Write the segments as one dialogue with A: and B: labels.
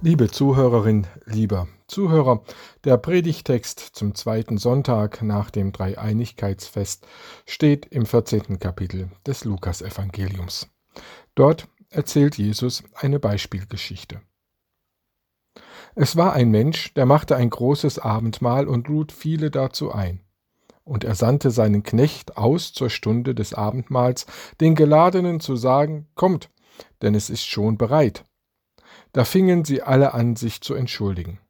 A: Liebe Zuhörerin, lieber Zuhörer, der Predigtext zum zweiten Sonntag nach dem Dreieinigkeitsfest steht im 14. Kapitel des Lukasevangeliums. Dort erzählt Jesus eine Beispielgeschichte. Es war ein Mensch, der machte ein großes Abendmahl und lud viele dazu ein. Und er sandte seinen Knecht aus zur Stunde des Abendmahls, den Geladenen zu sagen, Kommt, denn es ist schon bereit. Da fingen sie alle an, sich zu entschuldigen.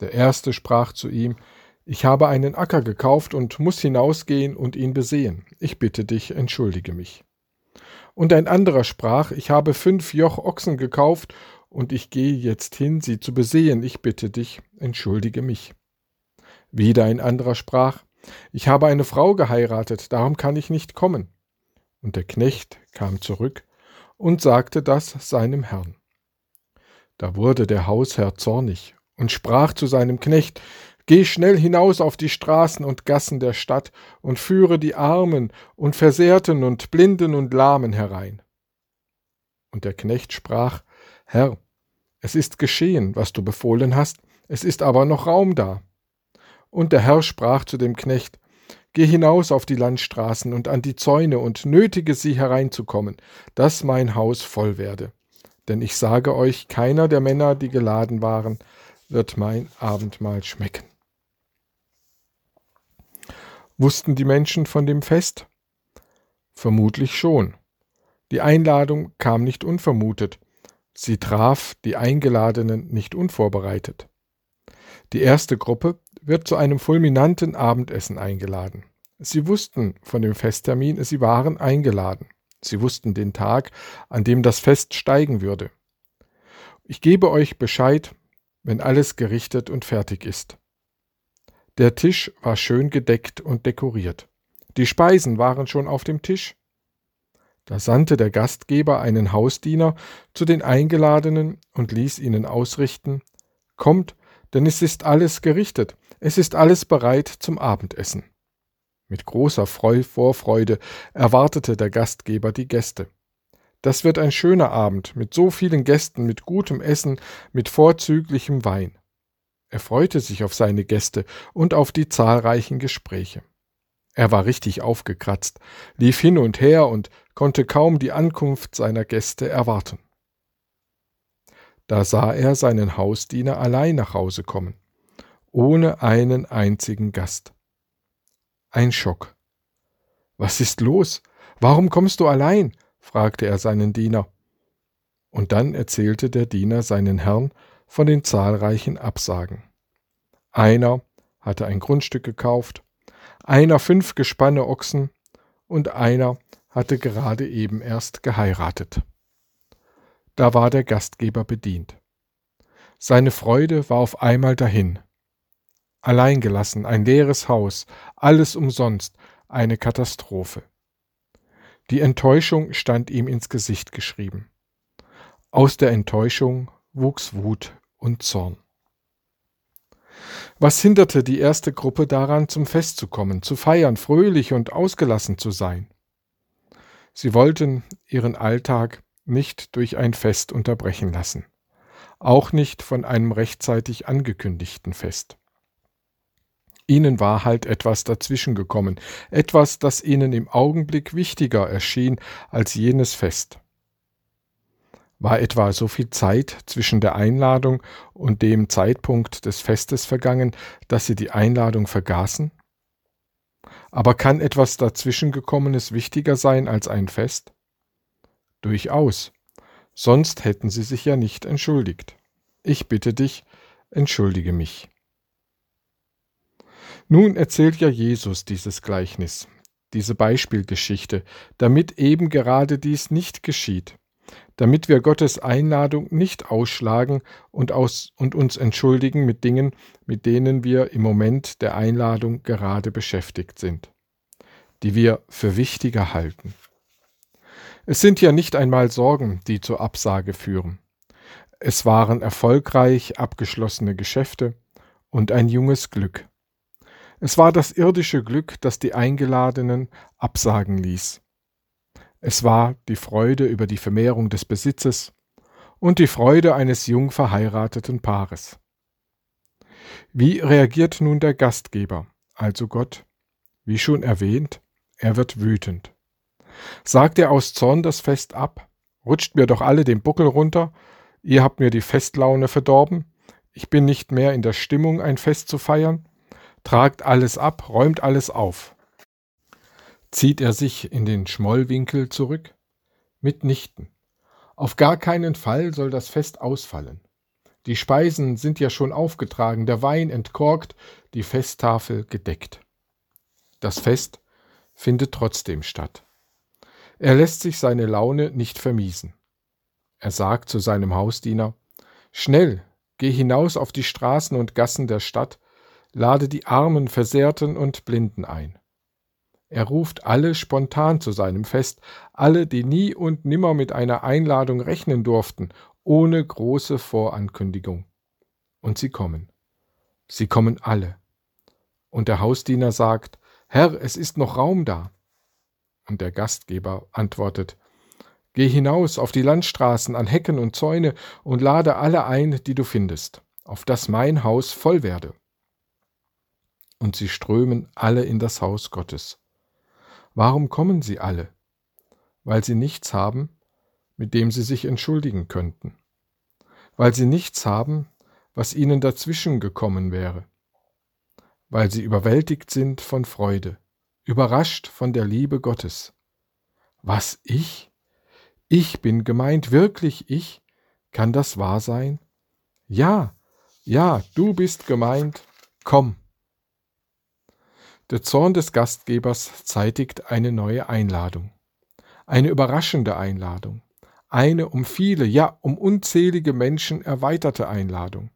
A: Der erste sprach zu ihm, Ich habe einen Acker gekauft und muss hinausgehen und ihn besehen. Ich bitte dich, entschuldige mich. Und ein anderer sprach, Ich habe fünf Joch Ochsen gekauft und ich gehe jetzt hin, sie zu besehen. Ich bitte dich, entschuldige mich. Wieder ein anderer sprach, Ich habe eine Frau geheiratet, darum kann ich nicht kommen. Und der Knecht kam zurück und sagte das seinem Herrn. Da wurde der Hausherr zornig und sprach zu seinem Knecht, Geh schnell hinaus auf die Straßen und Gassen der Stadt und führe die Armen und Versehrten und Blinden und Lahmen herein. Und der Knecht sprach, Herr, es ist geschehen, was du befohlen hast, es ist aber noch Raum da. Und der Herr sprach zu dem Knecht, Geh hinaus auf die Landstraßen und an die Zäune und nötige sie hereinzukommen, dass mein Haus voll werde. Denn ich sage euch, keiner der Männer, die geladen waren, wird mein Abendmahl schmecken. Wussten die Menschen von dem Fest? Vermutlich schon. Die Einladung kam nicht unvermutet. Sie traf die Eingeladenen nicht unvorbereitet. Die erste Gruppe wird zu einem fulminanten Abendessen eingeladen. Sie wussten von dem Festtermin, sie waren eingeladen. Sie wussten den Tag, an dem das Fest steigen würde. Ich gebe euch Bescheid, wenn alles gerichtet und fertig ist. Der Tisch war schön gedeckt und dekoriert. Die Speisen waren schon auf dem Tisch. Da sandte der Gastgeber einen Hausdiener zu den Eingeladenen und ließ ihnen ausrichten Kommt, denn es ist alles gerichtet, es ist alles bereit zum Abendessen. Mit großer Vorfreude erwartete der Gastgeber die Gäste. Das wird ein schöner Abend mit so vielen Gästen, mit gutem Essen, mit vorzüglichem Wein. Er freute sich auf seine Gäste und auf die zahlreichen Gespräche. Er war richtig aufgekratzt, lief hin und her und konnte kaum die Ankunft seiner Gäste erwarten. Da sah er seinen Hausdiener allein nach Hause kommen, ohne einen einzigen Gast. Ein Schock. Was ist los? Warum kommst du allein? fragte er seinen Diener. Und dann erzählte der Diener seinen Herrn von den zahlreichen Absagen. Einer hatte ein Grundstück gekauft, einer fünf Gespanne Ochsen und einer hatte gerade eben erst geheiratet. Da war der Gastgeber bedient. Seine Freude war auf einmal dahin. Alleingelassen, ein leeres Haus, alles umsonst, eine Katastrophe. Die Enttäuschung stand ihm ins Gesicht geschrieben. Aus der Enttäuschung wuchs Wut und Zorn. Was hinderte die erste Gruppe daran, zum Fest zu kommen, zu feiern, fröhlich und ausgelassen zu sein? Sie wollten ihren Alltag nicht durch ein Fest unterbrechen lassen, auch nicht von einem rechtzeitig angekündigten Fest. Ihnen war halt etwas dazwischen gekommen, etwas, das ihnen im Augenblick wichtiger erschien als jenes Fest. War etwa so viel Zeit zwischen der Einladung und dem Zeitpunkt des Festes vergangen, dass sie die Einladung vergaßen? Aber kann etwas dazwischengekommenes wichtiger sein als ein Fest? Durchaus. Sonst hätten sie sich ja nicht entschuldigt. Ich bitte dich, entschuldige mich. Nun erzählt ja Jesus dieses Gleichnis, diese Beispielgeschichte, damit eben gerade dies nicht geschieht, damit wir Gottes Einladung nicht ausschlagen und, aus, und uns entschuldigen mit Dingen, mit denen wir im Moment der Einladung gerade beschäftigt sind, die wir für wichtiger halten. Es sind ja nicht einmal Sorgen, die zur Absage führen. Es waren erfolgreich abgeschlossene Geschäfte und ein junges Glück. Es war das irdische Glück, das die Eingeladenen absagen ließ. Es war die Freude über die Vermehrung des Besitzes und die Freude eines jung verheirateten Paares. Wie reagiert nun der Gastgeber, also Gott? Wie schon erwähnt, er wird wütend. Sagt er aus Zorn das Fest ab? Rutscht mir doch alle den Buckel runter, ihr habt mir die Festlaune verdorben, ich bin nicht mehr in der Stimmung, ein Fest zu feiern, tragt alles ab, räumt alles auf. Zieht er sich in den Schmollwinkel zurück? Mitnichten. Auf gar keinen Fall soll das Fest ausfallen. Die Speisen sind ja schon aufgetragen, der Wein entkorkt, die Festtafel gedeckt. Das Fest findet trotzdem statt. Er lässt sich seine Laune nicht vermiesen. Er sagt zu seinem Hausdiener Schnell, geh hinaus auf die Straßen und Gassen der Stadt, lade die Armen, Versehrten und Blinden ein. Er ruft alle spontan zu seinem Fest, alle, die nie und nimmer mit einer Einladung rechnen durften, ohne große Vorankündigung. Und sie kommen. Sie kommen alle. Und der Hausdiener sagt, Herr, es ist noch Raum da. Und der Gastgeber antwortet, Geh hinaus auf die Landstraßen, an Hecken und Zäune und lade alle ein, die du findest, auf dass mein Haus voll werde. Und sie strömen alle in das Haus Gottes. Warum kommen sie alle? Weil sie nichts haben, mit dem sie sich entschuldigen könnten. Weil sie nichts haben, was ihnen dazwischen gekommen wäre. Weil sie überwältigt sind von Freude, überrascht von der Liebe Gottes. Was ich? Ich bin gemeint, wirklich ich? Kann das wahr sein? Ja, ja, du bist gemeint, komm. Der Zorn des Gastgebers zeitigt eine neue Einladung, eine überraschende Einladung, eine um viele, ja um unzählige Menschen erweiterte Einladung.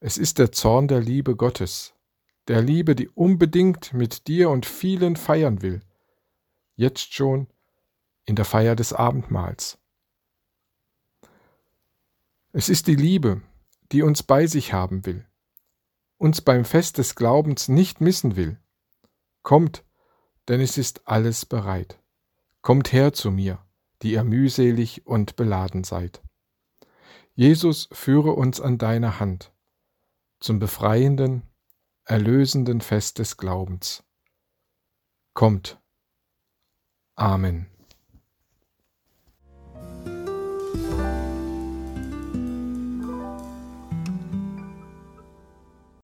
A: Es ist der Zorn der Liebe Gottes, der Liebe, die unbedingt mit dir und vielen feiern will, jetzt schon in der Feier des Abendmahls. Es ist die Liebe, die uns bei sich haben will, uns beim Fest des Glaubens nicht missen will. Kommt, denn es ist alles bereit. Kommt her zu mir, die ihr mühselig und beladen seid. Jesus führe uns an deiner Hand zum befreienden, erlösenden Fest des Glaubens. Kommt. Amen.